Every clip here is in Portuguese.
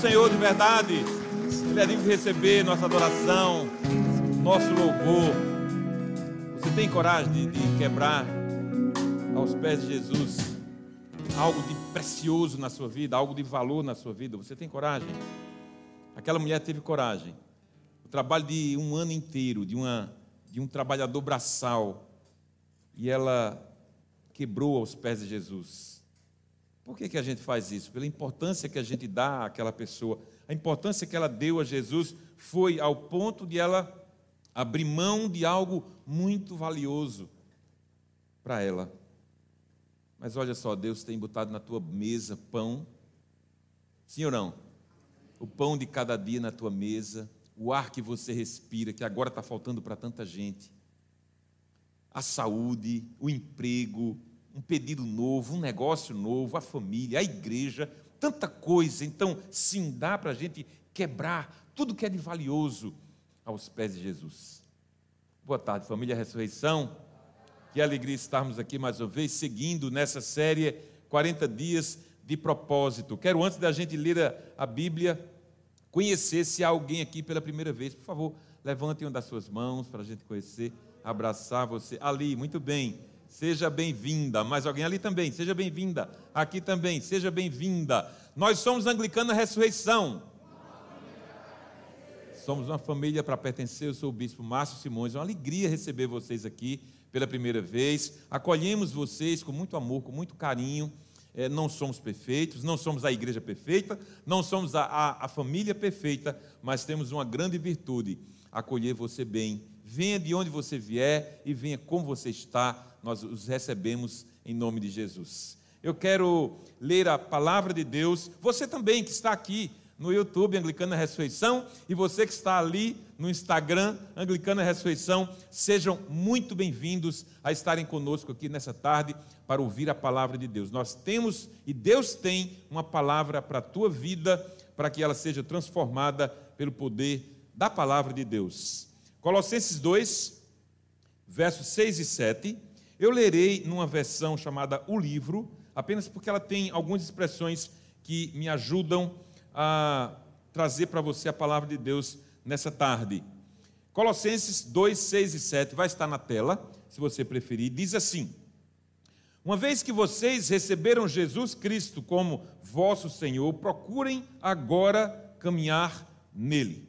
Senhor de verdade. Ele é digno de receber nossa adoração, nosso louvor. Você tem coragem de, de quebrar aos pés de Jesus algo de precioso na sua vida, algo de valor na sua vida? Você tem coragem? Aquela mulher teve coragem. O trabalho de um ano inteiro, de, uma, de um trabalhador braçal, e ela quebrou aos pés de Jesus. Por que, que a gente faz isso? Pela importância que a gente dá àquela pessoa. A importância que ela deu a Jesus foi ao ponto de ela abrir mão de algo muito valioso para ela. Mas olha só, Deus tem botado na tua mesa pão. Sim ou não? O pão de cada dia na tua mesa, o ar que você respira, que agora está faltando para tanta gente a saúde, o emprego, um pedido novo, um negócio novo, a família, a igreja, tanta coisa. Então, sim, dá para a gente quebrar tudo que é de valioso aos pés de Jesus. Boa tarde, família Ressurreição. Que alegria estarmos aqui mais uma vez, seguindo nessa série 40 dias de propósito. Quero, antes da gente ler a Bíblia, conhecer se há alguém aqui pela primeira vez. Por favor, levante uma das suas mãos para a gente conhecer abraçar você. Ali, muito bem. Seja bem-vinda. Mais alguém ali também? Seja bem-vinda. Aqui também, seja bem-vinda. Nós somos Anglicana Ressurreição. Somos uma família para pertencer. Eu sou o Bispo Márcio Simões. É uma alegria receber vocês aqui pela primeira vez. Acolhemos vocês com muito amor, com muito carinho. É, não somos perfeitos, não somos a igreja perfeita, não somos a, a, a família perfeita, mas temos uma grande virtude: acolher você bem venha de onde você vier e venha como você está, nós os recebemos em nome de Jesus. Eu quero ler a palavra de Deus, você também que está aqui no YouTube Anglicana Ressurreição e você que está ali no Instagram Anglicana Ressurreição, sejam muito bem-vindos a estarem conosco aqui nessa tarde para ouvir a palavra de Deus. Nós temos e Deus tem uma palavra para a tua vida, para que ela seja transformada pelo poder da palavra de Deus. Colossenses 2, versos 6 e 7. Eu lerei numa versão chamada O Livro, apenas porque ela tem algumas expressões que me ajudam a trazer para você a palavra de Deus nessa tarde. Colossenses 2, 6 e 7 vai estar na tela, se você preferir. Diz assim: Uma vez que vocês receberam Jesus Cristo como vosso Senhor, procurem agora caminhar nele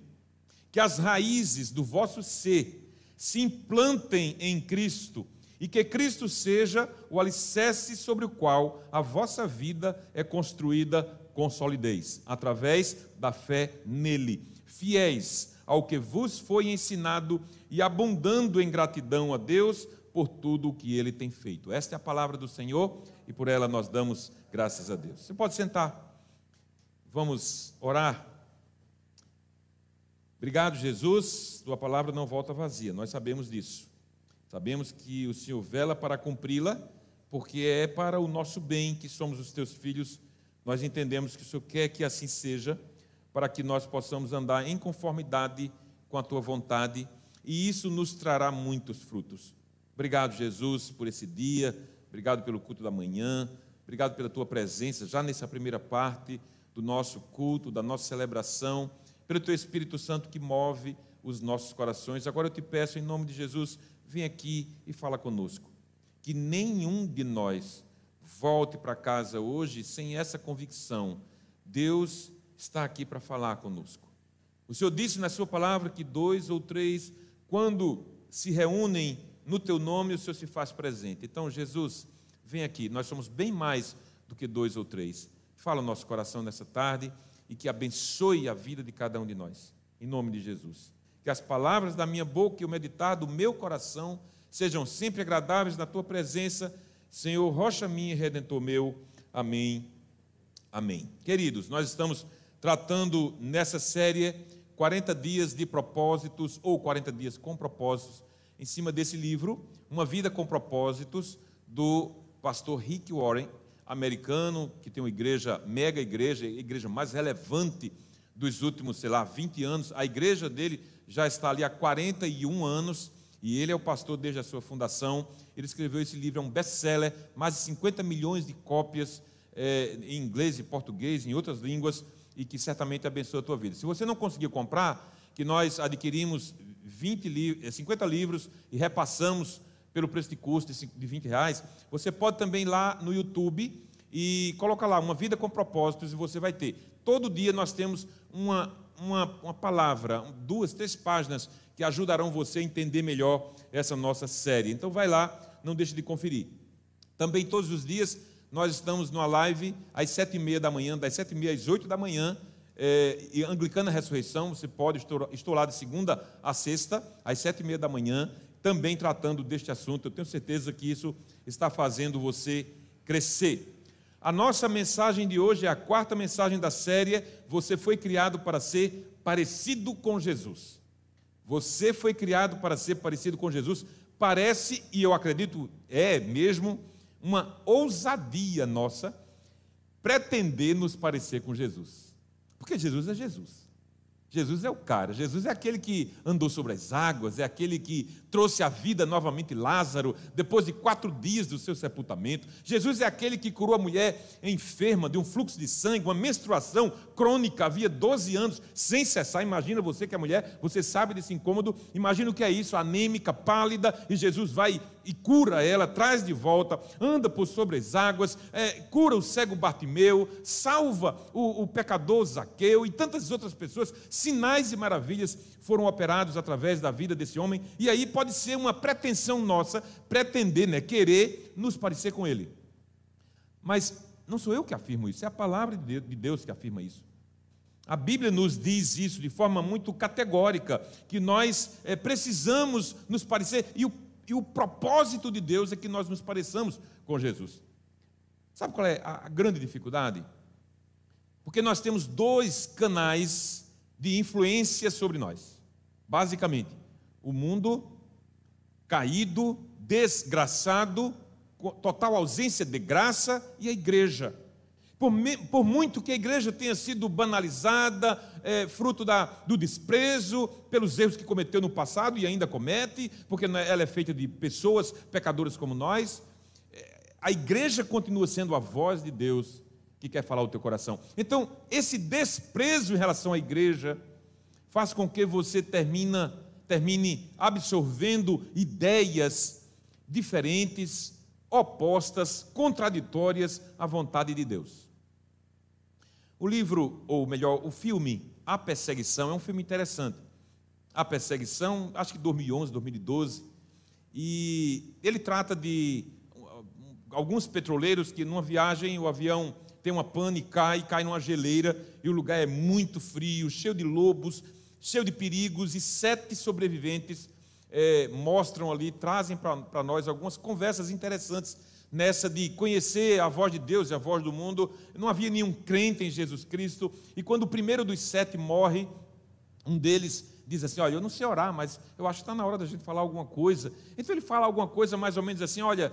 que as raízes do vosso ser se implantem em Cristo e que Cristo seja o alicerce sobre o qual a vossa vida é construída com solidez, através da fé nele, fiéis ao que vos foi ensinado e abundando em gratidão a Deus por tudo o que ele tem feito. Esta é a palavra do Senhor e por ela nós damos graças a Deus. Você pode sentar. Vamos orar. Obrigado, Jesus. Tua palavra não volta vazia, nós sabemos disso. Sabemos que o Senhor vela para cumpri-la, porque é para o nosso bem que somos os teus filhos. Nós entendemos que o Senhor quer que assim seja, para que nós possamos andar em conformidade com a tua vontade, e isso nos trará muitos frutos. Obrigado, Jesus, por esse dia. Obrigado pelo culto da manhã. Obrigado pela tua presença já nessa primeira parte do nosso culto, da nossa celebração pelo teu Espírito Santo que move os nossos corações. Agora eu te peço, em nome de Jesus, vem aqui e fala conosco. Que nenhum de nós volte para casa hoje sem essa convicção. Deus está aqui para falar conosco. O Senhor disse na Sua palavra que dois ou três, quando se reúnem no Teu nome, o Senhor se faz presente. Então, Jesus, vem aqui. Nós somos bem mais do que dois ou três. Fala o nosso coração nessa tarde e que abençoe a vida de cada um de nós. Em nome de Jesus. Que as palavras da minha boca e o meditar do meu coração sejam sempre agradáveis na tua presença, Senhor, rocha minha e redentor meu. Amém. Amém. Queridos, nós estamos tratando nessa série 40 dias de propósitos ou 40 dias com propósitos em cima desse livro, Uma Vida com Propósitos, do pastor Rick Warren americano, que tem uma igreja, mega igreja, a igreja mais relevante dos últimos, sei lá, 20 anos. A igreja dele já está ali há 41 anos E ele é o pastor desde a sua fundação. Ele escreveu esse livro, é um best-seller, mais de 50 milhões de cópias é, em inglês e português, em outras línguas, e que certamente abençoa a tua vida. Se você não conseguiu comprar, que nós adquirimos 20 li 50 livros e repassamos pelo preço de custo de 20 reais, você pode também ir lá no YouTube e coloca lá uma vida com propósitos e você vai ter. Todo dia nós temos uma, uma, uma palavra, duas, três páginas que ajudarão você a entender melhor essa nossa série. Então vai lá, não deixe de conferir. Também todos os dias nós estamos numa live às sete e meia da manhã, das sete e meia às oito da manhã, é, e Anglicana Ressurreição, você pode, estou, estou lá de segunda a sexta, às sete e meia da manhã, também tratando deste assunto. Eu tenho certeza que isso está fazendo você crescer. A nossa mensagem de hoje é a quarta mensagem da série. Você foi criado para ser parecido com Jesus. Você foi criado para ser parecido com Jesus. Parece, e eu acredito, é mesmo, uma ousadia nossa pretender nos parecer com Jesus. Porque Jesus é Jesus. Jesus é o cara, Jesus é aquele que andou sobre as águas, é aquele que trouxe à vida novamente Lázaro, depois de quatro dias do seu sepultamento. Jesus é aquele que curou a mulher enferma de um fluxo de sangue, uma menstruação crônica, havia 12 anos, sem cessar. Imagina você que é mulher, você sabe desse incômodo, imagina o que é isso, anêmica, pálida, e Jesus vai e cura ela, traz de volta, anda por sobre as águas, é, cura o cego Bartimeu, salva o, o pecador Zaqueu e tantas outras pessoas. Sinais e maravilhas foram operados através da vida desse homem, e aí pode ser uma pretensão nossa, pretender, né, querer nos parecer com ele. Mas não sou eu que afirmo isso, é a palavra de Deus que afirma isso. A Bíblia nos diz isso de forma muito categórica, que nós é, precisamos nos parecer, e o e o propósito de Deus é que nós nos pareçamos com Jesus. Sabe qual é a grande dificuldade? Porque nós temos dois canais de influência sobre nós. Basicamente, o mundo caído, desgraçado, total ausência de graça e a igreja. Por, por muito que a igreja tenha sido banalizada, é, fruto da, do desprezo pelos erros que cometeu no passado e ainda comete, porque é, ela é feita de pessoas pecadoras como nós, é, a igreja continua sendo a voz de Deus que quer falar o teu coração. Então, esse desprezo em relação à igreja faz com que você termina, termine absorvendo ideias diferentes, opostas, contraditórias à vontade de Deus. O livro, ou melhor, o filme A Perseguição é um filme interessante. A Perseguição, acho que 2011, 2012, e ele trata de alguns petroleiros que numa viagem o avião tem uma pane e cai, cai numa geleira e o lugar é muito frio, cheio de lobos, cheio de perigos e sete sobreviventes é, mostram ali, trazem para nós algumas conversas interessantes nessa de conhecer a voz de Deus e a voz do mundo. Não havia nenhum crente em Jesus Cristo. E quando o primeiro dos sete morre, um deles diz assim: Olha, eu não sei orar, mas eu acho que está na hora da gente falar alguma coisa. Então ele fala alguma coisa mais ou menos assim: Olha,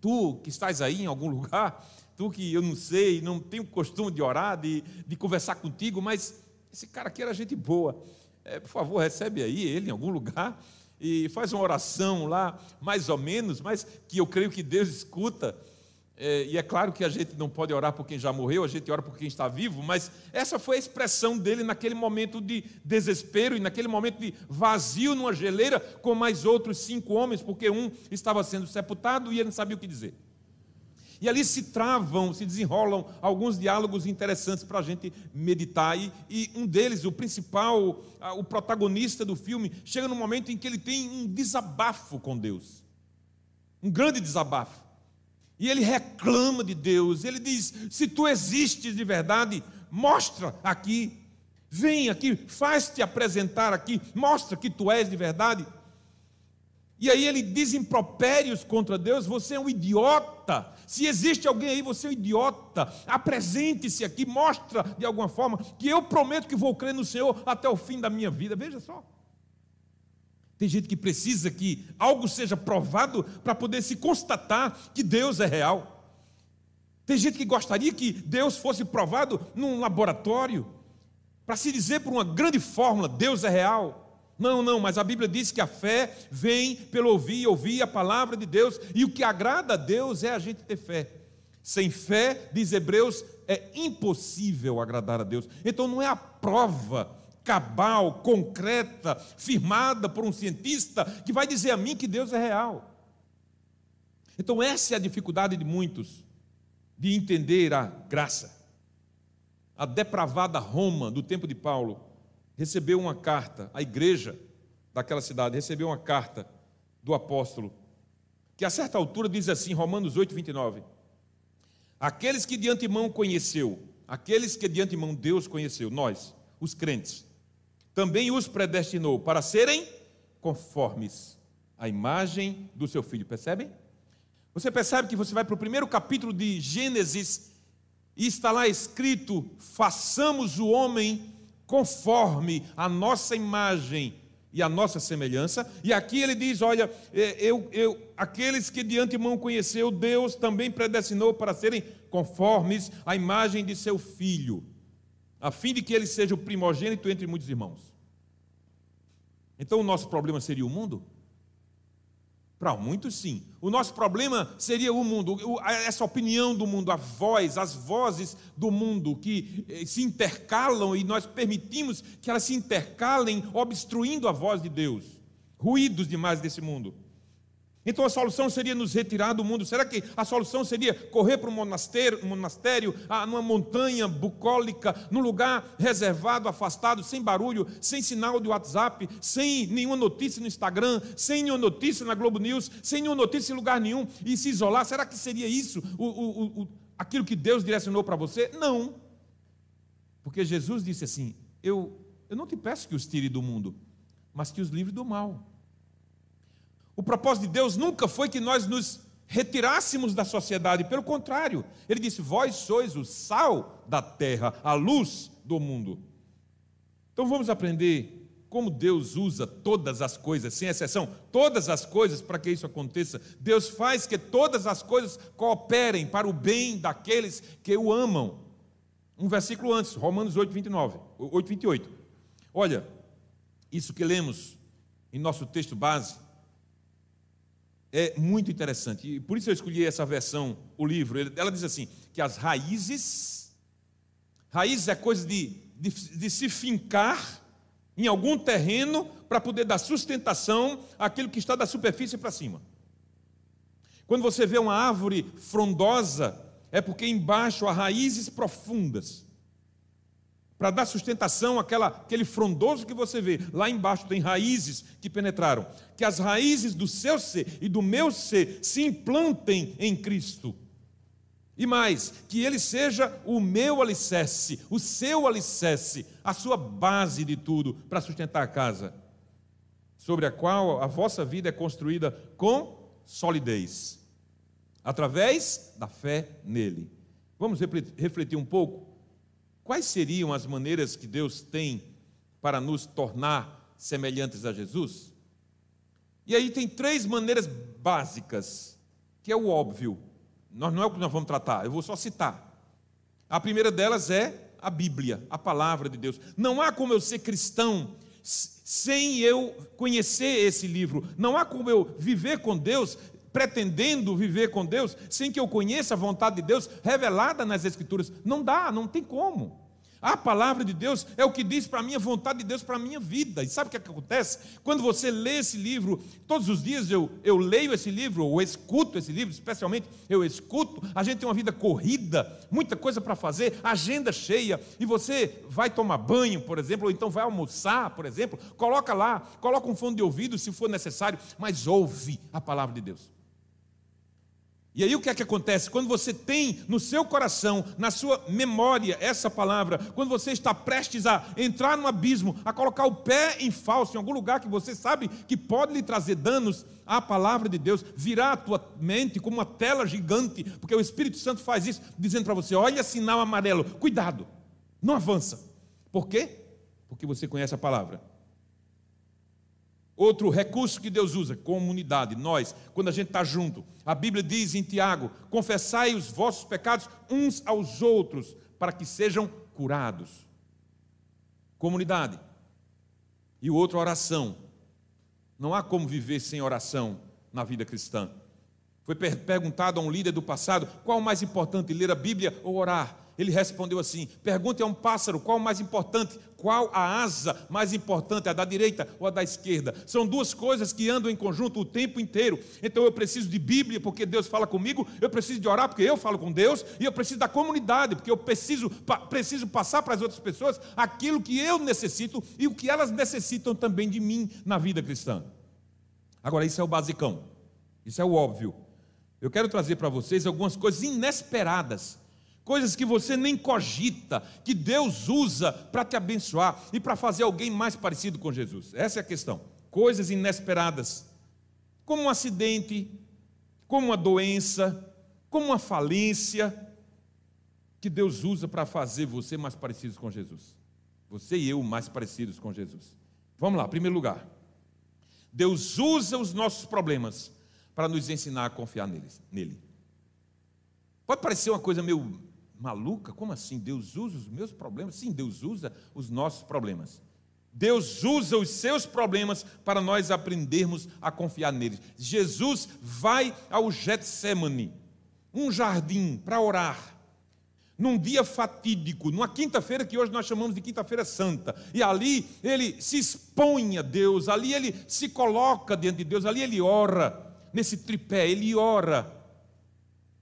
tu que estás aí em algum lugar, tu que eu não sei, não tenho costume de orar, de, de conversar contigo, mas esse cara aqui era gente boa. É, por favor, recebe aí ele em algum lugar e faz uma oração lá, mais ou menos, mas que eu creio que Deus escuta. É, e é claro que a gente não pode orar por quem já morreu, a gente ora por quem está vivo, mas essa foi a expressão dele naquele momento de desespero e naquele momento de vazio numa geleira com mais outros cinco homens, porque um estava sendo sepultado e ele não sabia o que dizer. E ali se travam, se desenrolam alguns diálogos interessantes para a gente meditar. E, e, um deles, o principal, o protagonista do filme, chega no momento em que ele tem um desabafo com Deus. Um grande desabafo. E ele reclama de Deus. Ele diz: Se tu existes de verdade, mostra aqui. Vem aqui, faz-te apresentar aqui, mostra que tu és de verdade. E aí ele diz impropérios contra Deus, você é um idiota. Se existe alguém aí, você é um idiota. Apresente-se aqui, mostra de alguma forma que eu prometo que vou crer no Senhor até o fim da minha vida. Veja só. Tem gente que precisa que algo seja provado para poder se constatar que Deus é real. Tem gente que gostaria que Deus fosse provado num laboratório, para se dizer por uma grande fórmula: Deus é real. Não, não, mas a Bíblia diz que a fé vem pelo ouvir e ouvir a palavra de Deus, e o que agrada a Deus é a gente ter fé. Sem fé, diz Hebreus, é impossível agradar a Deus. Então não é a prova cabal, concreta, firmada por um cientista que vai dizer a mim que Deus é real. Então essa é a dificuldade de muitos de entender a graça. A depravada Roma do tempo de Paulo recebeu uma carta, a igreja daquela cidade recebeu uma carta do apóstolo, que a certa altura diz assim, Romanos 8, 29. Aqueles que de antemão conheceu, aqueles que de antemão Deus conheceu, nós, os crentes, também os predestinou para serem conformes à imagem do seu filho. Percebem? Você percebe que você vai para o primeiro capítulo de Gênesis e está lá escrito: façamos o homem conforme a nossa imagem e a nossa semelhança. E aqui ele diz: olha, é, eu, eu, aqueles que de antemão conheceu, Deus também predestinou para serem conformes à imagem de seu filho, a fim de que ele seja o primogênito entre muitos irmãos. Então o nosso problema seria o mundo? Para muitos, sim. O nosso problema seria o mundo, essa opinião do mundo, a voz, as vozes do mundo que eh, se intercalam e nós permitimos que elas se intercalem, obstruindo a voz de Deus. Ruídos demais desse mundo. Então a solução seria nos retirar do mundo. Será que a solução seria correr para um monastério, ah, numa montanha bucólica, num lugar reservado, afastado, sem barulho, sem sinal de WhatsApp, sem nenhuma notícia no Instagram, sem nenhuma notícia na Globo News, sem nenhuma notícia em lugar nenhum e se isolar? Será que seria isso o, o, o, aquilo que Deus direcionou para você? Não. Porque Jesus disse assim: eu, eu não te peço que os tire do mundo, mas que os livre do mal. O propósito de Deus nunca foi que nós nos retirássemos da sociedade, pelo contrário, ele disse: Vós sois o sal da terra, a luz do mundo. Então vamos aprender como Deus usa todas as coisas, sem exceção, todas as coisas para que isso aconteça. Deus faz que todas as coisas cooperem para o bem daqueles que o amam. Um versículo antes, Romanos 8, 29, 8, 28. Olha, isso que lemos em nosso texto base é muito interessante. E por isso eu escolhi essa versão, o livro. Ela diz assim: que as raízes, raízes é coisa de, de, de se fincar em algum terreno para poder dar sustentação àquilo que está da superfície para cima. Quando você vê uma árvore frondosa, é porque embaixo há raízes profundas para dar sustentação àquela, àquele frondoso que você vê. Lá embaixo tem raízes que penetraram. Que as raízes do seu ser e do meu ser se implantem em Cristo. E mais, que ele seja o meu alicerce, o seu alicerce, a sua base de tudo para sustentar a casa, sobre a qual a vossa vida é construída com solidez, através da fé nele. Vamos refletir um pouco Quais seriam as maneiras que Deus tem para nos tornar semelhantes a Jesus? E aí tem três maneiras básicas, que é o óbvio. Nós não é o que nós vamos tratar, eu vou só citar. A primeira delas é a Bíblia, a palavra de Deus. Não há como eu ser cristão sem eu conhecer esse livro. Não há como eu viver com Deus pretendendo viver com Deus sem que eu conheça a vontade de Deus revelada nas Escrituras. Não dá, não tem como. A palavra de Deus é o que diz para a minha vontade de Deus para a minha vida. E sabe o que, é que, acontece? Quando você lê esse livro, todos os dias eu, eu leio esse livro, ou escuto esse livro, especialmente eu escuto. A gente tem uma vida corrida, muita coisa para fazer, agenda cheia, e você vai tomar banho, por exemplo, ou então vai almoçar, por exemplo, coloca lá, coloca um fone de ouvido se for necessário, mas ouve a palavra de Deus. E aí o que é que acontece? Quando você tem no seu coração, na sua memória, essa palavra, quando você está prestes a entrar no abismo, a colocar o pé em falso, em algum lugar que você sabe que pode lhe trazer danos, a palavra de Deus virá à tua mente como uma tela gigante, porque o Espírito Santo faz isso, dizendo para você: olha sinal amarelo, cuidado, não avança. Por quê? Porque você conhece a palavra. Outro recurso que Deus usa, comunidade, nós, quando a gente está junto. A Bíblia diz em Tiago: confessai os vossos pecados uns aos outros, para que sejam curados. Comunidade. E o outro, oração. Não há como viver sem oração na vida cristã. Foi perguntado a um líder do passado qual o mais importante, ler a Bíblia ou orar? Ele respondeu assim: pergunte a um pássaro qual o mais importante, qual a asa mais importante, a da direita ou a da esquerda? São duas coisas que andam em conjunto o tempo inteiro. Então eu preciso de Bíblia porque Deus fala comigo, eu preciso de orar porque eu falo com Deus, e eu preciso da comunidade porque eu preciso, preciso passar para as outras pessoas aquilo que eu necessito e o que elas necessitam também de mim na vida cristã. Agora, isso é o basicão, isso é o óbvio. Eu quero trazer para vocês algumas coisas inesperadas, coisas que você nem cogita, que Deus usa para te abençoar e para fazer alguém mais parecido com Jesus. Essa é a questão. Coisas inesperadas, como um acidente, como uma doença, como uma falência, que Deus usa para fazer você mais parecido com Jesus. Você e eu mais parecidos com Jesus. Vamos lá, primeiro lugar. Deus usa os nossos problemas para nos ensinar a confiar neles, nele. Pode parecer uma coisa meio maluca, como assim? Deus usa os meus problemas? Sim, Deus usa os nossos problemas. Deus usa os seus problemas para nós aprendermos a confiar neles. Jesus vai ao Getsemane, um jardim, para orar num dia fatídico, numa quinta-feira que hoje nós chamamos de Quinta-feira Santa, e ali ele se expõe a Deus, ali ele se coloca diante de Deus, ali ele ora nesse tripé, ele ora.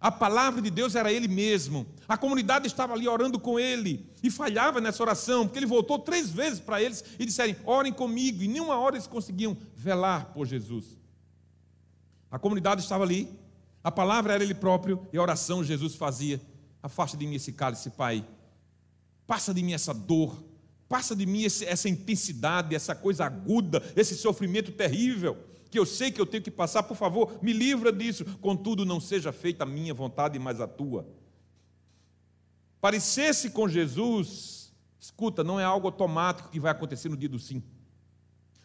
A palavra de Deus era ele mesmo. A comunidade estava ali orando com ele e falhava nessa oração, porque ele voltou três vezes para eles e disseram: orem comigo. E nenhuma hora eles conseguiam velar por Jesus. A comunidade estava ali, a palavra era ele próprio e a oração Jesus fazia. Afasta de mim esse cálice, Pai. Passa de mim essa dor. Passa de mim essa intensidade, essa coisa aguda, esse sofrimento terrível que eu sei que eu tenho que passar, por favor, me livra disso. Contudo, não seja feita a minha vontade, mas a tua. Parecer-se com Jesus, escuta, não é algo automático que vai acontecer no dia do sim.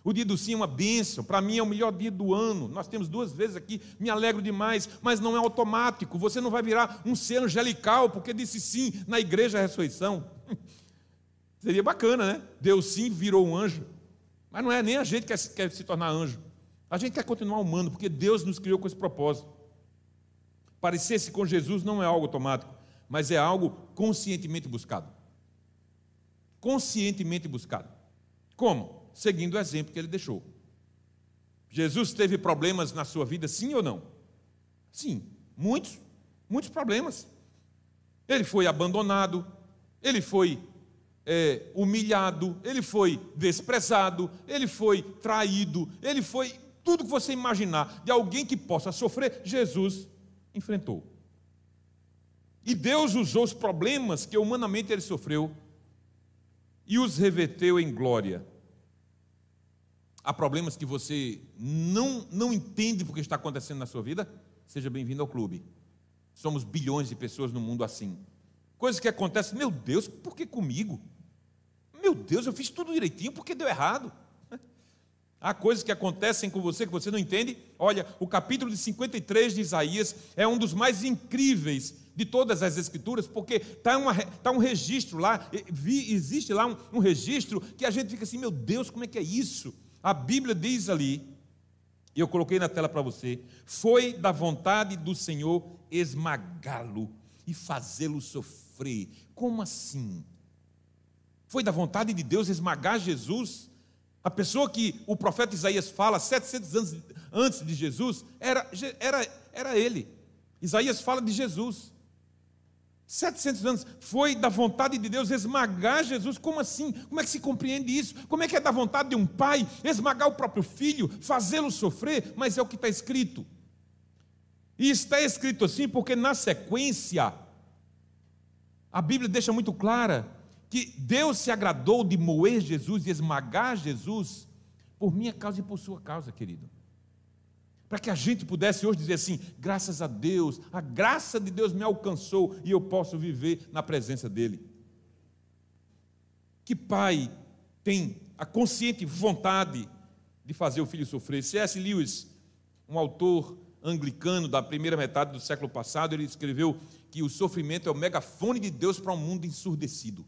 O dia do sim é uma bênção, para mim é o melhor dia do ano. Nós temos duas vezes aqui, me alegro demais, mas não é automático. Você não vai virar um ser angelical porque disse sim na igreja da ressurreição. Seria bacana, né? Deus sim virou um anjo. Mas não é nem a gente que quer se tornar anjo. A gente quer continuar humano, porque Deus nos criou com esse propósito. Parecer-se com Jesus não é algo automático, mas é algo conscientemente buscado. Conscientemente buscado. Como? Seguindo o exemplo que ele deixou. Jesus teve problemas na sua vida, sim ou não? Sim, muitos, muitos problemas. Ele foi abandonado, ele foi é, humilhado, ele foi desprezado, ele foi traído, ele foi tudo que você imaginar de alguém que possa sofrer, Jesus enfrentou. E Deus usou os problemas que humanamente ele sofreu e os reverteu em glória. Há problemas que você não, não entende porque está acontecendo na sua vida? Seja bem-vindo ao clube. Somos bilhões de pessoas no mundo assim. Coisas que acontecem, meu Deus, por que comigo? Meu Deus, eu fiz tudo direitinho, por que deu errado? Há coisas que acontecem com você que você não entende. Olha, o capítulo de 53 de Isaías é um dos mais incríveis de todas as Escrituras, porque está tá um registro lá, existe lá um, um registro que a gente fica assim: meu Deus, como é que é isso? A Bíblia diz ali, e eu coloquei na tela para você: foi da vontade do Senhor esmagá-lo e fazê-lo sofrer. Como assim? Foi da vontade de Deus esmagar Jesus? A pessoa que o profeta Isaías fala 700 anos antes de Jesus era, era, era ele. Isaías fala de Jesus. 700 anos foi da vontade de Deus esmagar Jesus. Como assim? Como é que se compreende isso? Como é que é da vontade de um pai esmagar o próprio filho, fazê-lo sofrer? Mas é o que está escrito. E está escrito assim porque na sequência a Bíblia deixa muito clara que Deus se agradou de moer Jesus e esmagar Jesus por minha causa e por sua causa, querido. Para que a gente pudesse hoje dizer assim: graças a Deus, a graça de Deus me alcançou e eu posso viver na presença dEle. Que pai tem a consciente vontade de fazer o filho sofrer? C.S. Lewis, um autor anglicano da primeira metade do século passado, ele escreveu que o sofrimento é o megafone de Deus para um mundo ensurdecido.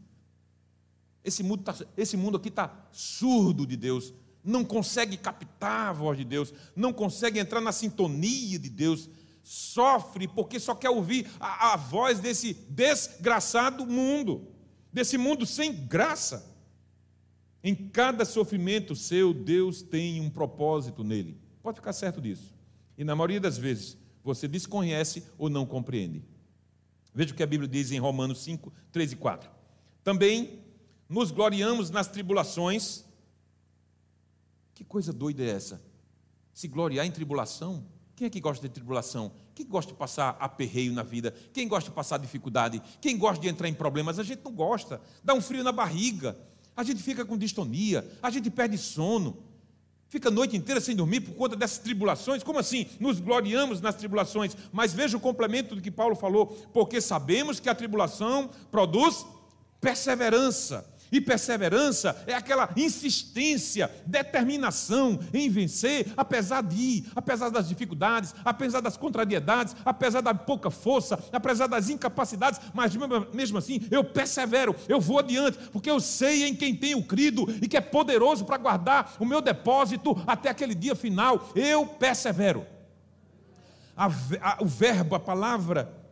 Esse mundo, tá, esse mundo aqui está surdo de Deus, não consegue captar a voz de Deus, não consegue entrar na sintonia de Deus, sofre porque só quer ouvir a, a voz desse desgraçado mundo, desse mundo sem graça. Em cada sofrimento seu, Deus tem um propósito nele. Pode ficar certo disso. E na maioria das vezes, você desconhece ou não compreende. Veja o que a Bíblia diz em Romanos 5, 3 e 4. Também nos gloriamos nas tribulações. Que coisa doida é essa? Se gloriar em tribulação? Quem é que gosta de tribulação? Quem gosta de passar aperreio na vida? Quem gosta de passar dificuldade? Quem gosta de entrar em problemas? A gente não gosta. Dá um frio na barriga. A gente fica com distonia. A gente perde sono. Fica a noite inteira sem dormir por conta dessas tribulações. Como assim? Nos gloriamos nas tribulações. Mas veja o complemento do que Paulo falou. Porque sabemos que a tribulação produz perseverança. E perseverança é aquela insistência, determinação em vencer, apesar de ir, apesar das dificuldades, apesar das contrariedades, apesar da pouca força, apesar das incapacidades, mas mesmo assim eu persevero, eu vou adiante, porque eu sei em quem tenho crido e que é poderoso para guardar o meu depósito até aquele dia final. Eu persevero. A, a, o verbo, a palavra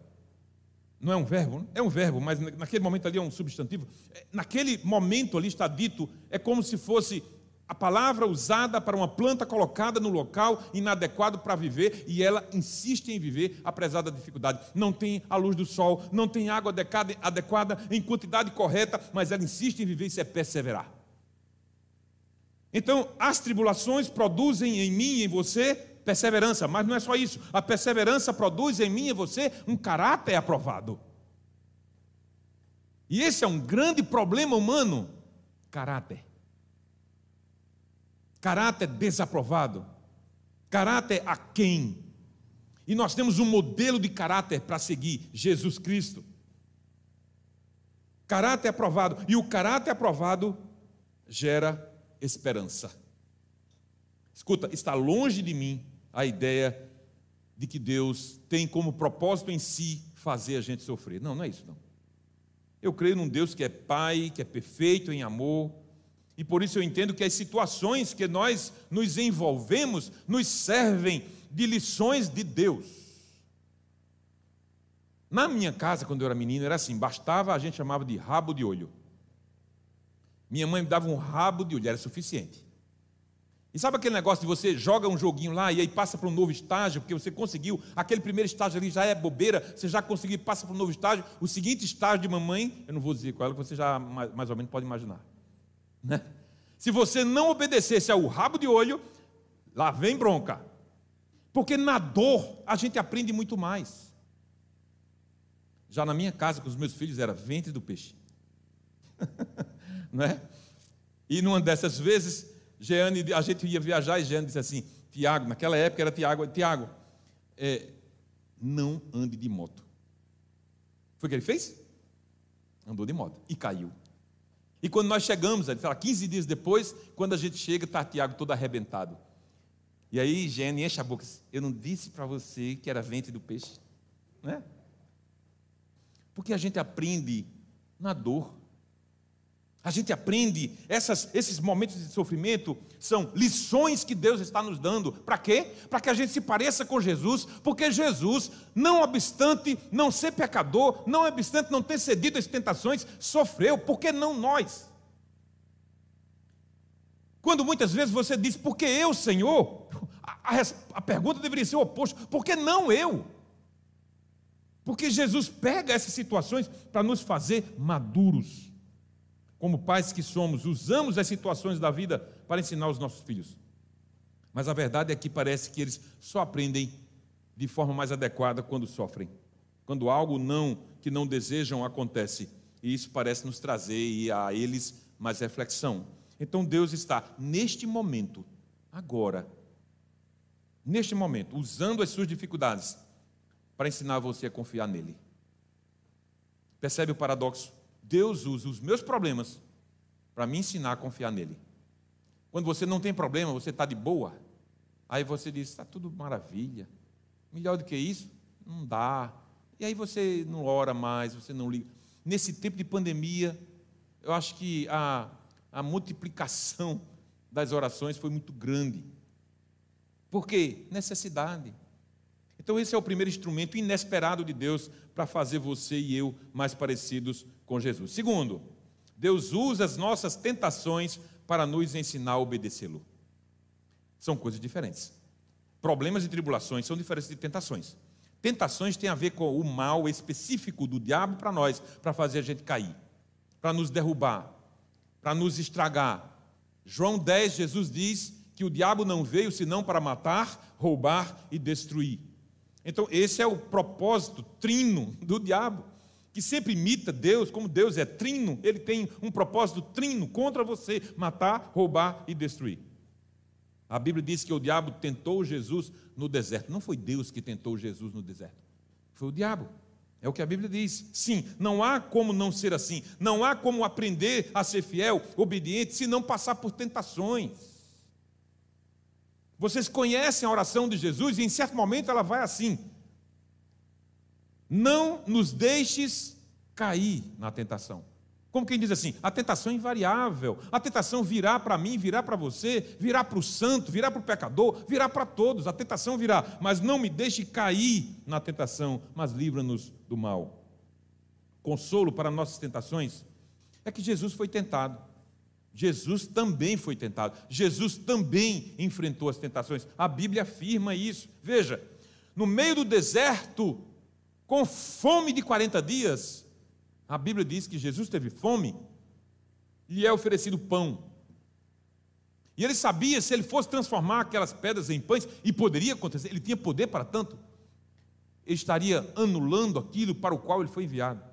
não é um verbo? É um verbo, mas naquele momento ali é um substantivo. É, naquele momento ali está dito, é como se fosse a palavra usada para uma planta colocada no local inadequado para viver e ela insiste em viver apesar da dificuldade. Não tem a luz do sol, não tem água adequada em quantidade correta, mas ela insiste em viver e é perseverar. Então, as tribulações produzem em mim e em você perseverança, mas não é só isso. A perseverança produz em mim e você um caráter aprovado. E esse é um grande problema humano: caráter. Caráter desaprovado. Caráter a quem? E nós temos um modelo de caráter para seguir: Jesus Cristo. Caráter aprovado. E o caráter aprovado gera esperança. Escuta, está longe de mim a ideia de que Deus tem como propósito em si fazer a gente sofrer. Não, não é isso não. Eu creio num Deus que é Pai, que é perfeito em amor, e por isso eu entendo que as situações que nós nos envolvemos nos servem de lições de Deus. Na minha casa, quando eu era menino, era assim: bastava, a gente chamava de rabo de olho. Minha mãe me dava um rabo de olho, era suficiente. E sabe aquele negócio de você joga um joguinho lá e aí passa para um novo estágio, porque você conseguiu, aquele primeiro estágio ali já é bobeira, você já conseguiu, passa para um novo estágio. O seguinte estágio de mamãe, eu não vou dizer qual é, você já mais ou menos pode imaginar. Né? Se você não obedecesse ao rabo de olho, lá vem bronca. Porque na dor a gente aprende muito mais. Já na minha casa com os meus filhos era ventre do peixe. é? E numa dessas vezes Jeane, a gente ia viajar e Jeane disse assim: Tiago, naquela época era Tiago, Tiago, é, não ande de moto. Foi o que ele fez? Andou de moto e caiu. E quando nós chegamos, ele fala, 15 dias depois, quando a gente chega, está Tiago todo arrebentado. E aí Jeane enche a boca, eu não disse para você que era ventre do peixe, né? Porque a gente aprende na dor. A gente aprende, essas, esses momentos de sofrimento são lições que Deus está nos dando. Para quê? Para que a gente se pareça com Jesus, porque Jesus, não obstante não ser pecador, não obstante não ter cedido às tentações, sofreu, por que não nós? Quando muitas vezes você diz, por que eu, Senhor? A, a, a pergunta deveria ser o oposto, por que não eu? Porque Jesus pega essas situações para nos fazer maduros como pais que somos, usamos as situações da vida para ensinar os nossos filhos. Mas a verdade é que parece que eles só aprendem de forma mais adequada quando sofrem. Quando algo não que não desejam acontece. E isso parece nos trazer a eles mais reflexão. Então Deus está neste momento, agora, neste momento, usando as suas dificuldades para ensinar você a confiar nele. Percebe o paradoxo? Deus usa os meus problemas para me ensinar a confiar nele. Quando você não tem problema, você está de boa, aí você diz: está tudo maravilha. Melhor do que isso? Não dá. E aí você não ora mais, você não liga. Nesse tempo de pandemia, eu acho que a, a multiplicação das orações foi muito grande. Por quê? Necessidade. Então, esse é o primeiro instrumento inesperado de Deus para fazer você e eu mais parecidos com Jesus. Segundo, Deus usa as nossas tentações para nos ensinar a obedecê-lo. São coisas diferentes. Problemas e tribulações são diferentes de tentações. Tentações têm a ver com o mal específico do diabo para nós, para fazer a gente cair, para nos derrubar, para nos estragar. João 10, Jesus diz que o diabo não veio senão para matar, roubar e destruir. Então, esse é o propósito trino do diabo, que sempre imita Deus, como Deus é trino, ele tem um propósito trino contra você: matar, roubar e destruir. A Bíblia diz que o diabo tentou Jesus no deserto. Não foi Deus que tentou Jesus no deserto, foi o diabo. É o que a Bíblia diz. Sim, não há como não ser assim. Não há como aprender a ser fiel, obediente, se não passar por tentações. Vocês conhecem a oração de Jesus e em certo momento ela vai assim: Não nos deixes cair na tentação. Como quem diz assim, a tentação é invariável, a tentação virá para mim, virá para você, virá para o santo, virá para o pecador, virá para todos, a tentação virá, mas não me deixe cair na tentação, mas livra-nos do mal. Consolo para nossas tentações é que Jesus foi tentado. Jesus também foi tentado. Jesus também enfrentou as tentações. A Bíblia afirma isso. Veja, no meio do deserto, com fome de 40 dias, a Bíblia diz que Jesus teve fome e é oferecido pão. E ele sabia se ele fosse transformar aquelas pedras em pães, e poderia acontecer, ele tinha poder para tanto, ele estaria anulando aquilo para o qual ele foi enviado.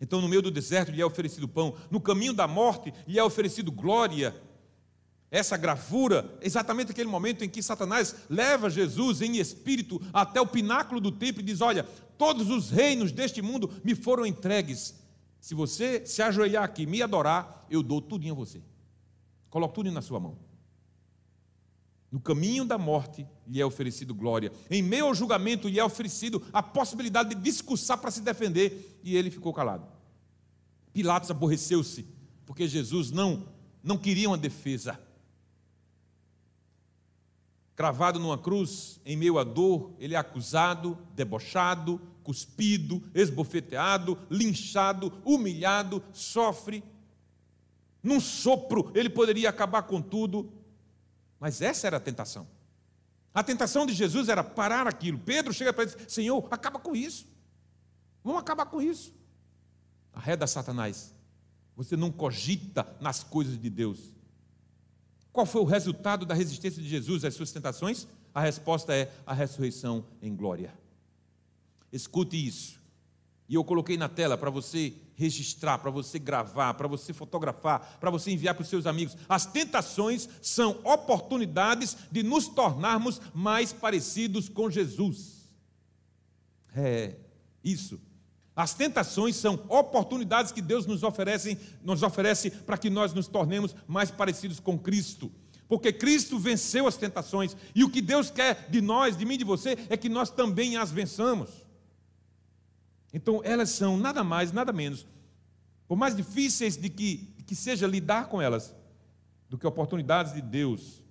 Então, no meio do deserto, lhe é oferecido pão, no caminho da morte, lhe é oferecido glória. Essa gravura, exatamente aquele momento em que Satanás leva Jesus em espírito até o pináculo do templo e diz: Olha, todos os reinos deste mundo me foram entregues. Se você se ajoelhar aqui e me adorar, eu dou tudo a você. Coloco tudo na sua mão. No caminho da morte lhe é oferecido glória. Em meio ao julgamento lhe é oferecido a possibilidade de discursar para se defender, e ele ficou calado. Pilatos aborreceu-se, porque Jesus não não queria uma defesa cravado numa cruz, em meio à dor, ele é acusado, debochado, cuspido, esbofeteado, linchado, humilhado, sofre. Num sopro, ele poderia acabar com tudo, mas essa era a tentação. A tentação de Jesus era parar aquilo. Pedro chega para ele e diz: Senhor, acaba com isso. Vamos acabar com isso. Arreda Satanás. Você não cogita nas coisas de Deus. Qual foi o resultado da resistência de Jesus às suas tentações? A resposta é a ressurreição em glória. Escute isso. E eu coloquei na tela para você registrar, para você gravar, para você fotografar, para você enviar para os seus amigos. As tentações são oportunidades de nos tornarmos mais parecidos com Jesus. É isso. As tentações são oportunidades que Deus nos oferece, nos oferece para que nós nos tornemos mais parecidos com Cristo. Porque Cristo venceu as tentações, e o que Deus quer de nós, de mim de você, é que nós também as vençamos. Então, elas são nada mais, nada menos, por mais difíceis de que, que seja lidar com elas, do que oportunidades de Deus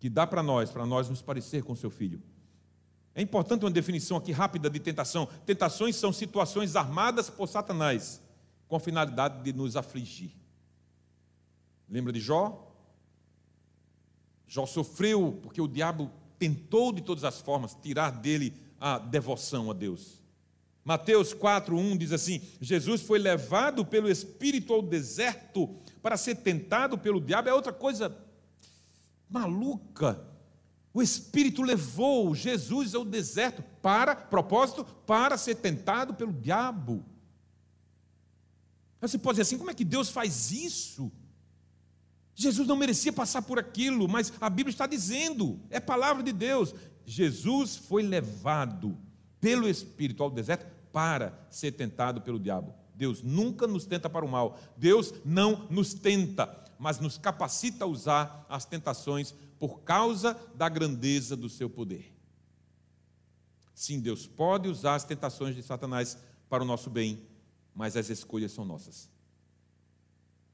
que dá para nós, para nós nos parecer com seu filho. É importante uma definição aqui rápida de tentação. Tentações são situações armadas por Satanás com a finalidade de nos afligir. Lembra de Jó? Jó sofreu porque o diabo tentou de todas as formas tirar dele a devoção a Deus. Mateus 4:1 diz assim: Jesus foi levado pelo espírito ao deserto para ser tentado pelo diabo. É outra coisa maluca o Espírito levou Jesus ao deserto para, propósito, para ser tentado pelo diabo. Você pode dizer assim: como é que Deus faz isso? Jesus não merecia passar por aquilo, mas a Bíblia está dizendo, é palavra de Deus. Jesus foi levado pelo Espírito ao deserto para ser tentado pelo diabo. Deus nunca nos tenta para o mal, Deus não nos tenta, mas nos capacita a usar as tentações por causa da grandeza do seu poder. Sim, Deus pode usar as tentações de Satanás para o nosso bem, mas as escolhas são nossas.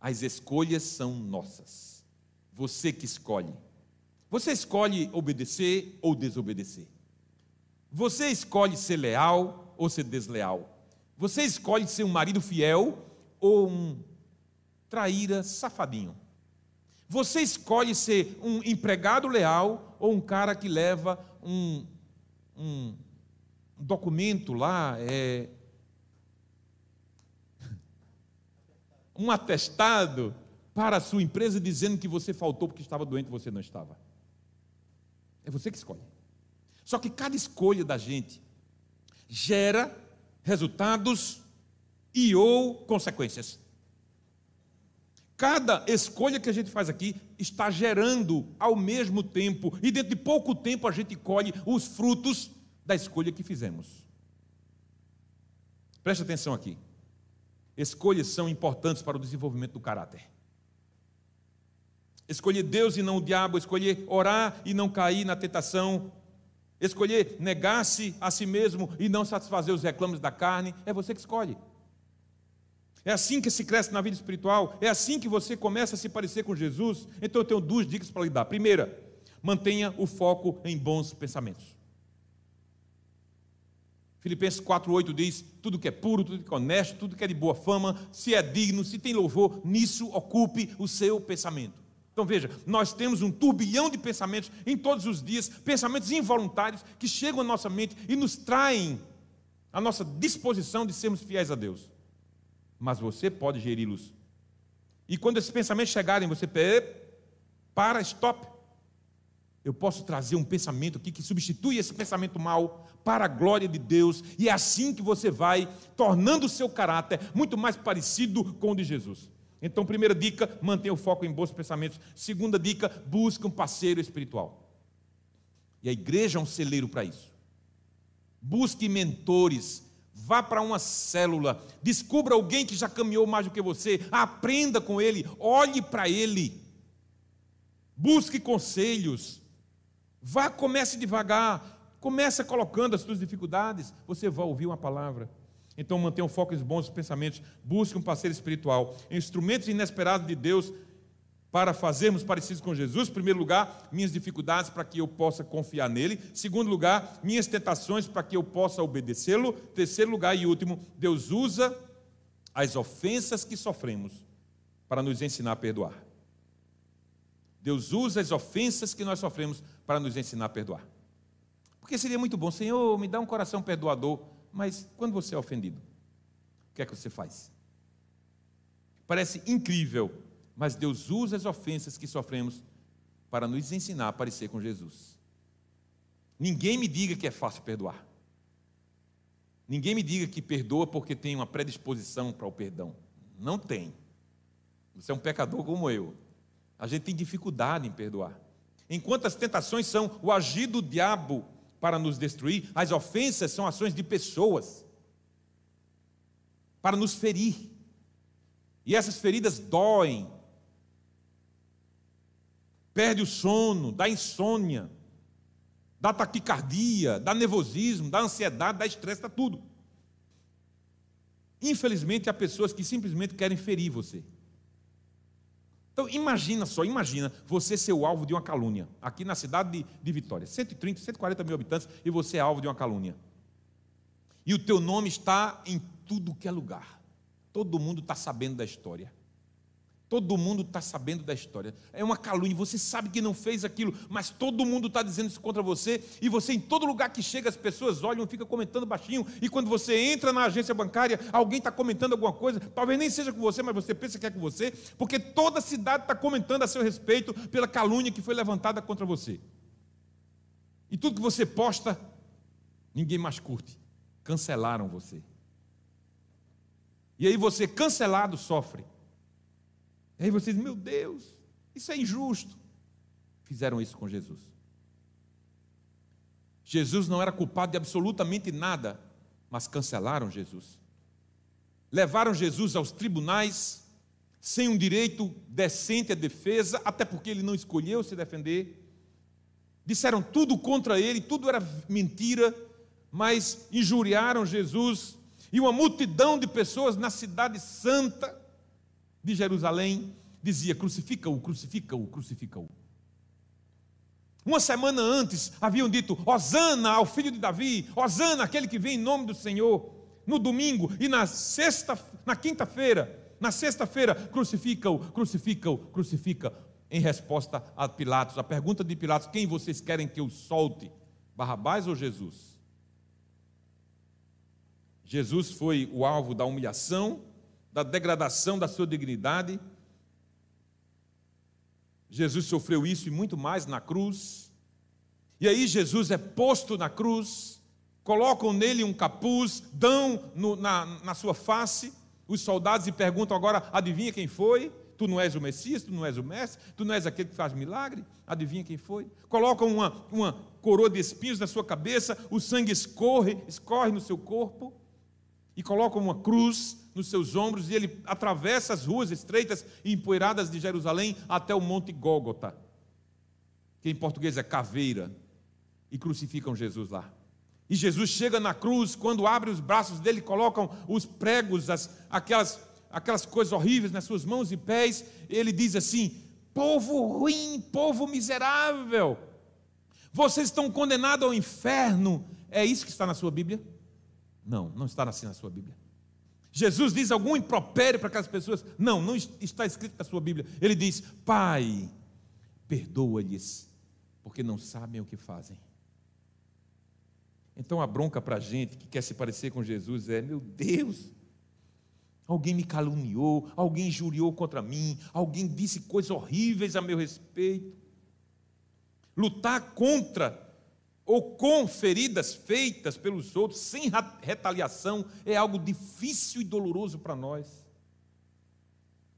As escolhas são nossas. Você que escolhe. Você escolhe obedecer ou desobedecer. Você escolhe ser leal ou ser desleal. Você escolhe ser um marido fiel ou um traíra safadinho. Você escolhe ser um empregado leal ou um cara que leva um, um documento lá, é, um atestado para a sua empresa dizendo que você faltou porque estava doente e você não estava. É você que escolhe. Só que cada escolha da gente gera resultados e ou consequências. Cada escolha que a gente faz aqui está gerando ao mesmo tempo, e dentro de pouco tempo a gente colhe os frutos da escolha que fizemos. Preste atenção aqui. Escolhas são importantes para o desenvolvimento do caráter. Escolher Deus e não o diabo, escolher orar e não cair na tentação, escolher negar-se a si mesmo e não satisfazer os reclames da carne, é você que escolhe. É assim que se cresce na vida espiritual, é assim que você começa a se parecer com Jesus. Então eu tenho duas dicas para lhe dar. Primeira, mantenha o foco em bons pensamentos. Filipenses 4,8 diz: tudo que é puro, tudo que é honesto, tudo que é de boa fama, se é digno, se tem louvor, nisso ocupe o seu pensamento. Então veja, nós temos um turbilhão de pensamentos em todos os dias, pensamentos involuntários que chegam à nossa mente e nos traem a nossa disposição de sermos fiéis a Deus. Mas você pode geri-los. E quando esses pensamentos chegarem, você para, stop. Eu posso trazer um pensamento aqui que substitui esse pensamento mal para a glória de Deus, e é assim que você vai tornando o seu caráter muito mais parecido com o de Jesus. Então, primeira dica, mantenha o foco em bons pensamentos. Segunda dica, busque um parceiro espiritual. E a igreja é um celeiro para isso. Busque mentores, vá para uma célula, descubra alguém que já caminhou mais do que você, aprenda com ele, olhe para ele, busque conselhos, Vá, comece devagar, comece colocando as suas dificuldades, você vai ouvir uma palavra. Então mantenha o foco em bons pensamentos, busque um parceiro espiritual, instrumentos inesperados de Deus para fazermos parecidos com Jesus. Em primeiro lugar, minhas dificuldades para que eu possa confiar nele. Em segundo lugar, minhas tentações para que eu possa obedecê-lo. Em terceiro lugar e último, Deus usa as ofensas que sofremos para nos ensinar a perdoar. Deus usa as ofensas que nós sofremos para nos ensinar a perdoar. Porque seria muito bom, Senhor, me dá um coração perdoador, mas quando você é ofendido, o que é que você faz? Parece incrível, mas Deus usa as ofensas que sofremos para nos ensinar a parecer com Jesus. Ninguém me diga que é fácil perdoar. Ninguém me diga que perdoa porque tem uma predisposição para o perdão. Não tem. Você é um pecador como eu. A gente tem dificuldade em perdoar. Enquanto as tentações são o agir do diabo para nos destruir, as ofensas são ações de pessoas para nos ferir. E essas feridas doem. Perde o sono, dá insônia, dá taquicardia, dá nervosismo, dá ansiedade, dá estresse, dá tudo. Infelizmente, há pessoas que simplesmente querem ferir você. Então, imagina só, imagina você ser o alvo de uma calúnia, aqui na cidade de, de Vitória, 130, 140 mil habitantes, e você é alvo de uma calúnia. E o teu nome está em tudo que é lugar. Todo mundo está sabendo da história. Todo mundo está sabendo da história. É uma calúnia. Você sabe que não fez aquilo, mas todo mundo está dizendo isso contra você. E você, em todo lugar que chega, as pessoas olham ficam comentando baixinho. E quando você entra na agência bancária, alguém está comentando alguma coisa. Talvez nem seja com você, mas você pensa que é com você. Porque toda a cidade está comentando a seu respeito pela calúnia que foi levantada contra você. E tudo que você posta, ninguém mais curte. Cancelaram você. E aí você, cancelado, sofre. E aí vocês, meu Deus, isso é injusto. Fizeram isso com Jesus. Jesus não era culpado de absolutamente nada, mas cancelaram Jesus. Levaram Jesus aos tribunais sem um direito decente à defesa, até porque ele não escolheu se defender. Disseram tudo contra ele, tudo era mentira, mas injuriaram Jesus E uma multidão de pessoas na cidade santa de Jerusalém dizia: crucifica-o, crucifica-o, crucifica-o. Uma semana antes haviam dito: Hosana ao filho de Davi, Hosana, aquele que vem em nome do Senhor. No domingo e na sexta, na quinta-feira, na sexta-feira, crucifica-o, crucifica-o, crucifica. Em resposta a Pilatos, a pergunta de Pilatos: quem vocês querem que eu solte? Barrabás ou Jesus? Jesus foi o alvo da humilhação, da degradação da sua dignidade. Jesus sofreu isso e muito mais na cruz. E aí Jesus é posto na cruz, colocam nele um capuz, dão no, na, na sua face os soldados e perguntam agora: adivinha quem foi? Tu não és o Messias, tu não és o Mestre, tu não és aquele que faz milagre? Adivinha quem foi? Colocam uma, uma coroa de espinhos na sua cabeça, o sangue escorre, escorre no seu corpo, e colocam uma cruz nos seus ombros, e ele atravessa as ruas estreitas e empoeiradas de Jerusalém até o Monte Gólgota, que em português é caveira, e crucificam Jesus lá. E Jesus chega na cruz, quando abre os braços dele, colocam os pregos, as, aquelas, aquelas coisas horríveis nas suas mãos e pés, ele diz assim: povo ruim, povo miserável, vocês estão condenados ao inferno. É isso que está na sua Bíblia? Não, não está assim na sua Bíblia. Jesus diz algum impropério para aquelas pessoas? Não, não está escrito na sua Bíblia. Ele diz: Pai, perdoa-lhes, porque não sabem o que fazem. Então a bronca para a gente que quer se parecer com Jesus é: meu Deus, alguém me caluniou, alguém injuriou contra mim, alguém disse coisas horríveis a meu respeito. Lutar contra ou com feridas feitas pelos outros, sem retaliação, é algo difícil e doloroso para nós.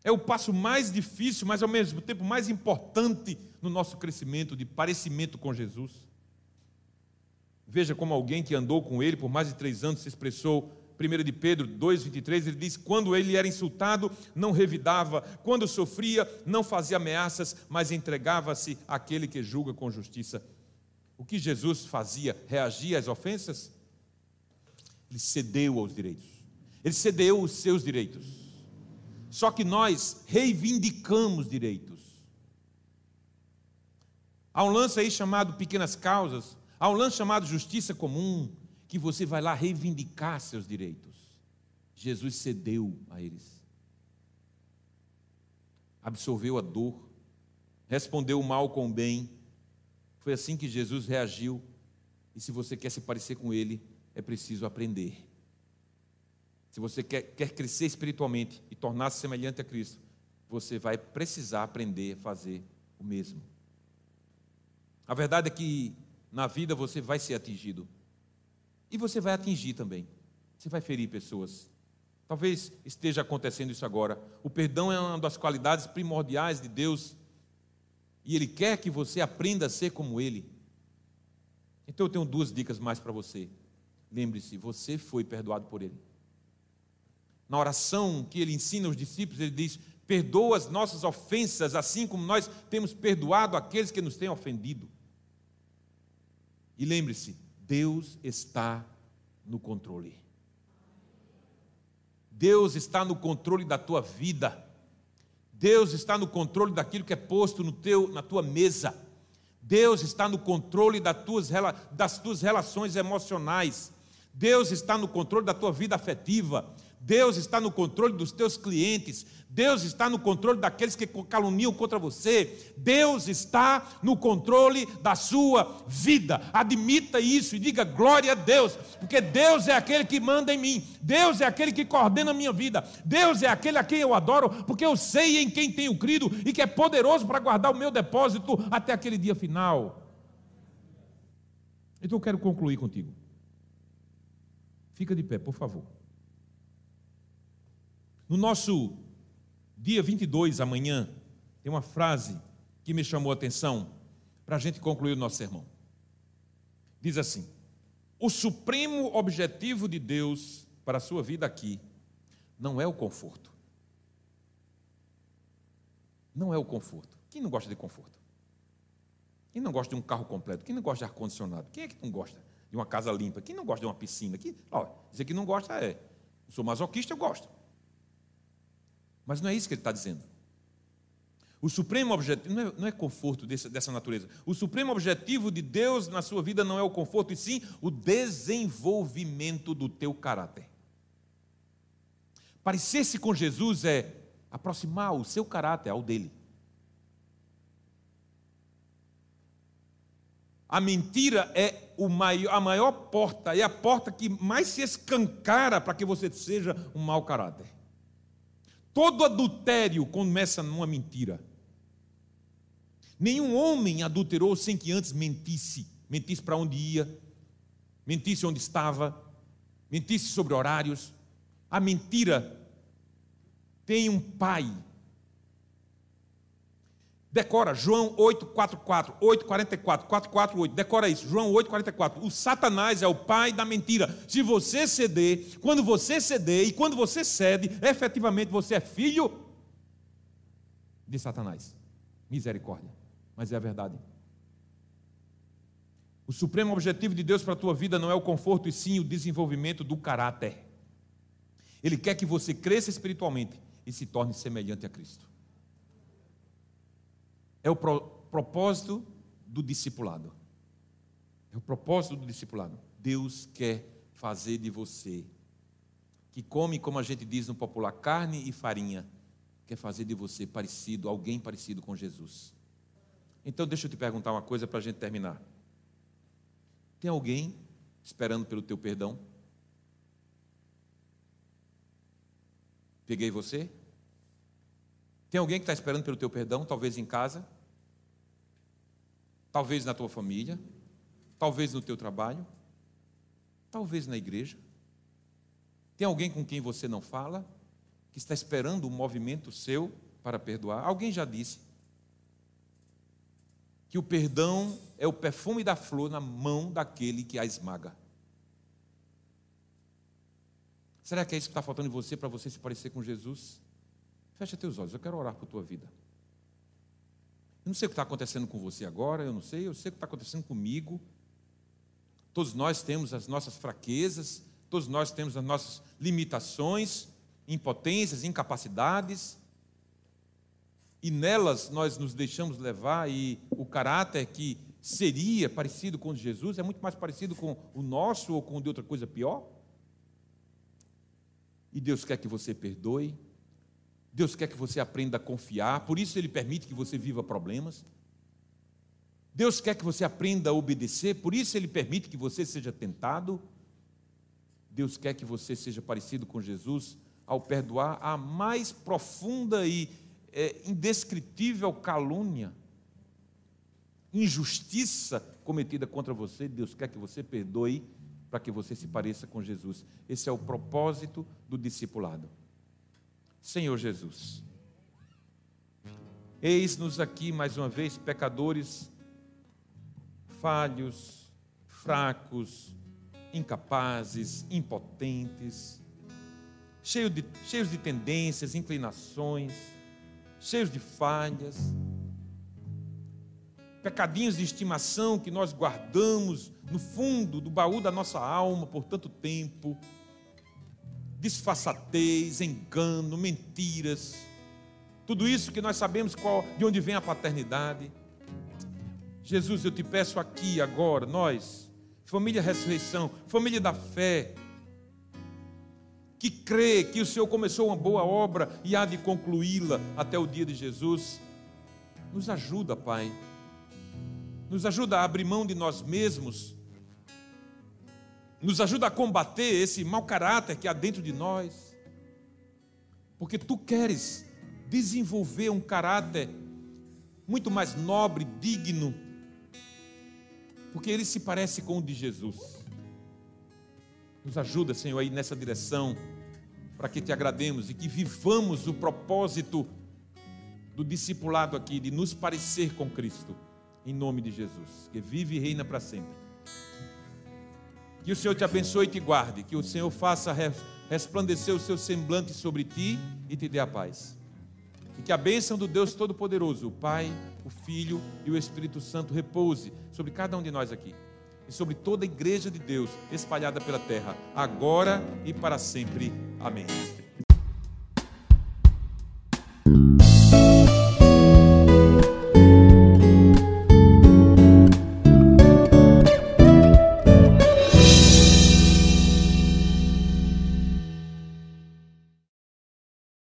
É o passo mais difícil, mas ao mesmo tempo mais importante no nosso crescimento de parecimento com Jesus. Veja como alguém que andou com ele por mais de três anos se expressou. 1 de Pedro 2,23, ele diz: Quando ele era insultado, não revidava, quando sofria, não fazia ameaças, mas entregava-se àquele que julga com justiça. O que Jesus fazia? Reagia às ofensas? Ele cedeu aos direitos, ele cedeu os seus direitos. Só que nós reivindicamos direitos. Há um lance aí chamado Pequenas Causas, Há um lance chamado justiça comum, que você vai lá reivindicar seus direitos. Jesus cedeu a eles. Absorveu a dor, respondeu o mal com o bem. Foi assim que Jesus reagiu. E se você quer se parecer com ele, é preciso aprender. Se você quer, quer crescer espiritualmente e tornar-se semelhante a Cristo, você vai precisar aprender a fazer o mesmo. A verdade é que na vida você vai ser atingido. E você vai atingir também. Você vai ferir pessoas. Talvez esteja acontecendo isso agora. O perdão é uma das qualidades primordiais de Deus. E Ele quer que você aprenda a ser como Ele. Então eu tenho duas dicas mais para você. Lembre-se, você foi perdoado por Ele. Na oração que Ele ensina aos discípulos, Ele diz: Perdoa as nossas ofensas, assim como nós temos perdoado aqueles que nos têm ofendido. E lembre-se, Deus está no controle. Deus está no controle da tua vida. Deus está no controle daquilo que é posto no teu, na tua mesa. Deus está no controle das tuas, das tuas relações emocionais. Deus está no controle da tua vida afetiva. Deus está no controle dos teus clientes. Deus está no controle daqueles que caluniam contra você. Deus está no controle da sua vida. Admita isso e diga glória a Deus, porque Deus é aquele que manda em mim. Deus é aquele que coordena a minha vida. Deus é aquele a quem eu adoro, porque eu sei em quem tenho crido e que é poderoso para guardar o meu depósito até aquele dia final. Então eu quero concluir contigo. Fica de pé, por favor. No nosso dia 22, amanhã, tem uma frase que me chamou a atenção para a gente concluir o nosso sermão. Diz assim: O supremo objetivo de Deus para a sua vida aqui não é o conforto. Não é o conforto. Quem não gosta de conforto? Quem não gosta de um carro completo? Quem não gosta de ar-condicionado? Quem é que não gosta de uma casa limpa? Quem não gosta de uma piscina? Quem, ó, dizer que não gosta é Sou masoquista, eu gosto. Mas não é isso que ele está dizendo. O supremo objetivo, não é, não é conforto desse, dessa natureza. O supremo objetivo de Deus na sua vida não é o conforto, e sim o desenvolvimento do teu caráter. Parecer-se com Jesus é aproximar o seu caráter ao dele. A mentira é maior, a maior porta, é a porta que mais se escancara para que você seja um mau caráter. Todo adultério começa numa mentira. Nenhum homem adulterou sem que antes mentisse. Mentisse para onde ia, mentisse onde estava, mentisse sobre horários. A mentira tem um pai Decora, João 844, 844, 448, decora isso, João 844. O Satanás é o pai da mentira. Se você ceder, quando você ceder e quando você cede, efetivamente você é filho de Satanás. Misericórdia. Mas é a verdade. O supremo objetivo de Deus para a tua vida não é o conforto, e sim o desenvolvimento do caráter. Ele quer que você cresça espiritualmente e se torne semelhante a Cristo. É o pro, propósito do discipulado. É o propósito do discipulado. Deus quer fazer de você, que come, como a gente diz no popular, carne e farinha, quer fazer de você parecido, alguém parecido com Jesus. Então, deixa eu te perguntar uma coisa para a gente terminar. Tem alguém esperando pelo teu perdão? Peguei você? Tem alguém que está esperando pelo teu perdão, talvez em casa? Talvez na tua família, talvez no teu trabalho, talvez na igreja. Tem alguém com quem você não fala, que está esperando um movimento seu para perdoar? Alguém já disse que o perdão é o perfume da flor na mão daquele que a esmaga. Será que é isso que está faltando em você para você se parecer com Jesus? Fecha teus olhos, eu quero orar por tua vida. Eu não sei o que está acontecendo com você agora, eu não sei, eu sei o que está acontecendo comigo. Todos nós temos as nossas fraquezas, todos nós temos as nossas limitações, impotências, incapacidades. E nelas nós nos deixamos levar, e o caráter que seria parecido com o de Jesus é muito mais parecido com o nosso ou com o de outra coisa pior. E Deus quer que você perdoe, Deus quer que você aprenda a confiar, por isso Ele permite que você viva problemas. Deus quer que você aprenda a obedecer, por isso Ele permite que você seja tentado. Deus quer que você seja parecido com Jesus ao perdoar a mais profunda e é, indescritível calúnia, injustiça cometida contra você. Deus quer que você perdoe para que você se pareça com Jesus. Esse é o propósito do discipulado. Senhor Jesus. Eis-nos aqui mais uma vez, pecadores, falhos, fracos, incapazes, impotentes, cheios de, cheios de tendências, inclinações, cheios de falhas, pecadinhos de estimação que nós guardamos no fundo do baú da nossa alma por tanto tempo disfarçatez, engano, mentiras, tudo isso que nós sabemos qual, de onde vem a paternidade. Jesus, eu te peço aqui agora, nós, família ressurreição, família da fé, que crê que o Senhor começou uma boa obra e há de concluí-la até o dia de Jesus, nos ajuda, Pai. Nos ajuda a abrir mão de nós mesmos nos ajuda a combater esse mau caráter que há dentro de nós, porque tu queres desenvolver um caráter muito mais nobre, digno, porque ele se parece com o de Jesus. Nos ajuda, Senhor, aí nessa direção, para que te agrademos e que vivamos o propósito do discipulado aqui, de nos parecer com Cristo, em nome de Jesus, que vive e reina para sempre. Que o Senhor te abençoe e te guarde. Que o Senhor faça resplandecer o seu semblante sobre ti e te dê a paz. E que a bênção do Deus Todo-Poderoso, o Pai, o Filho e o Espírito Santo repouse sobre cada um de nós aqui e sobre toda a igreja de Deus espalhada pela terra, agora e para sempre. Amém.